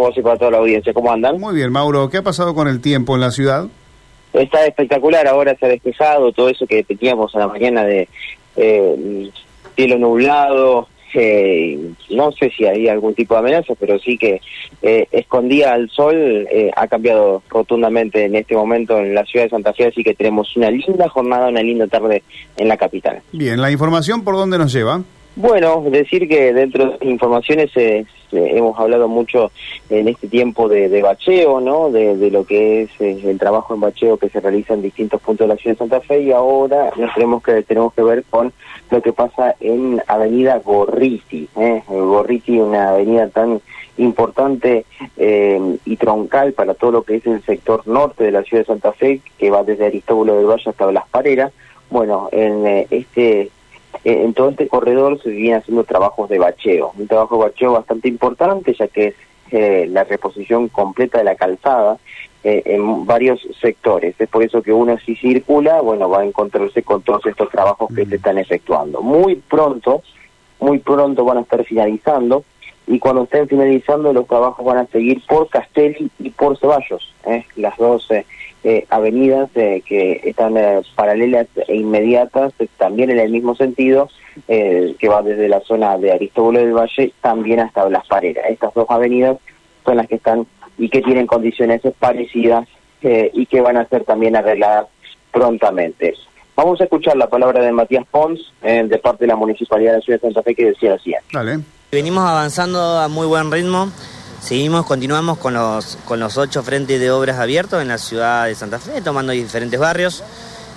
vos y para toda la audiencia. ¿Cómo andan? Muy bien, Mauro. ¿Qué ha pasado con el tiempo en la ciudad? Está espectacular, ahora se ha despejado todo eso que teníamos a la mañana de eh, cielo nublado. Eh, no sé si hay algún tipo de amenaza, pero sí que eh, escondía al sol. Eh, ha cambiado rotundamente en este momento en la ciudad de Santa Fe, así que tenemos una linda jornada, una linda tarde en la capital. Bien, ¿la información por dónde nos lleva? Bueno, decir que dentro de las informaciones eh, eh, hemos hablado mucho en este tiempo de, bacheo, ¿no? De, lo que es eh, el trabajo en bacheo que se realiza en distintos puntos de la ciudad de Santa Fe y ahora nos tenemos que tenemos que ver con lo que pasa en Avenida Gorriti, ¿eh? Gorriti, una avenida tan importante y troncal para todo lo que es el sector norte de la ciudad de Santa Fe, que va desde Aristóbulo del Valle hasta Las Pareras. Bueno, en este eh, en todo este corredor se vienen haciendo trabajos de bacheo, un trabajo de bacheo bastante importante ya que es eh, la reposición completa de la calzada eh, en varios sectores. Es por eso que uno si circula, bueno, va a encontrarse con todos estos trabajos que se están efectuando. Muy pronto, muy pronto van a estar finalizando y cuando estén finalizando los trabajos van a seguir por Castelli y por Ceballos, las dos eh, avenidas eh, que están eh, paralelas e inmediatas, también en el mismo sentido, que va desde la zona de Aristóbulo del Valle también hasta Las Pareras. Estas dos avenidas son las que están y que tienen condiciones parecidas y que van a ser también arregladas prontamente. Vamos a escuchar la palabra de Matías Pons, de parte de la Municipalidad de la Ciudad de Santa Fe, que decía así. Venimos avanzando a muy buen ritmo. Seguimos, continuamos con los, con los ocho frentes de obras abiertos en la ciudad de Santa Fe, tomando diferentes barrios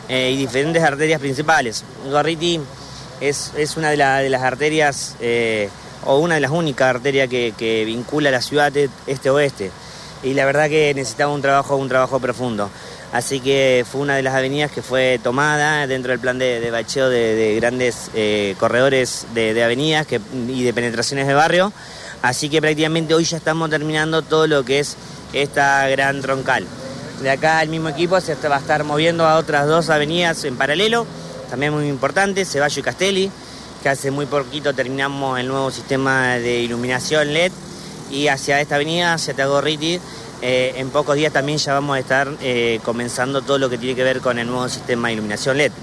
eh, y diferentes arterias principales. Gorriti es, es una de, de, las arterias, eh, o una de las únicas arterias que, vincula la ciudad este-oeste. Y la verdad que necesitaba un trabajo, un trabajo profundo. Así que fue una de las avenidas que fue tomada dentro del plan de, bacheo de, grandes eh, corredores de, avenidas y de penetraciones de barrio. Así que prácticamente hoy ya estamos terminando todo lo que es esta gran troncal. De acá el mismo equipo se va a estar moviendo a otras dos avenidas en paralelo, también muy importantes, Ceballo y Castelli, que hace muy poquito terminamos el nuevo sistema de iluminación LED y hacia esta avenida, hacia Tagorriti, eh, en pocos días también ya vamos a estar eh, comenzando todo lo que tiene que ver con el nuevo sistema de iluminación LED.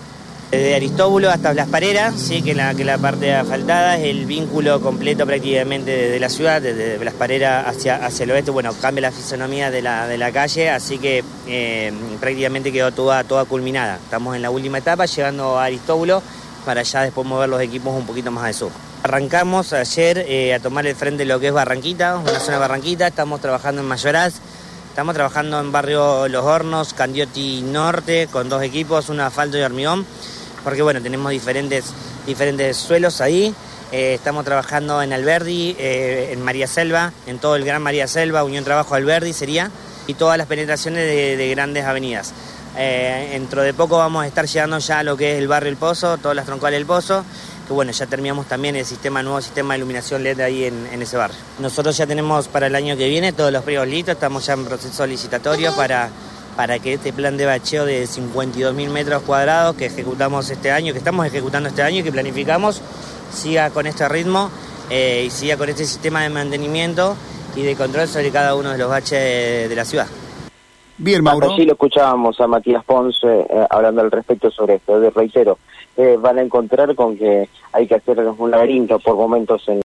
Desde Aristóbulo hasta Las Pareras, sí, que la, que la parte asfaltada es el vínculo completo prácticamente desde la ciudad, desde Las Pareras hacia, hacia el oeste, bueno, cambia la fisonomía de la, de la calle, así que eh, prácticamente quedó toda, toda culminada. Estamos en la última etapa, llegando a Aristóbulo, para ya después mover los equipos un poquito más al sur. Arrancamos ayer eh, a tomar el frente de lo que es Barranquita, una zona de Barranquita, estamos trabajando en Mayoraz, estamos trabajando en barrio Los Hornos, Candioti Norte, con dos equipos, un asfalto y hormigón porque bueno, tenemos diferentes, diferentes suelos ahí. Eh, estamos trabajando en Alberdi, eh, en María Selva, en todo el Gran María Selva, Unión Trabajo Alberdi sería, y todas las penetraciones de, grandes avenidas. Eh, dentro de poco vamos a estar llegando ya a lo que es el barrio El Pozo, todas las troncales del Pozo, que bueno, ya terminamos también el sistema, nuevo sistema de iluminación LED ahí en, ese barrio. Nosotros ya tenemos para el año que viene todos los pliegos listos, estamos ya en proceso licitatorio para para que este plan de bacheo de 52.000 metros cuadrados que ejecutamos este año, que estamos ejecutando este año y que planificamos, siga con este ritmo eh, y siga con este sistema de mantenimiento y de control sobre cada uno de los baches de, la ciudad. Bien, Mauro. Así lo escuchábamos a Matías Ponce eh, hablando al respecto sobre esto. De reitero, eh, van a encontrar con que hay que hacer un laberinto por momentos en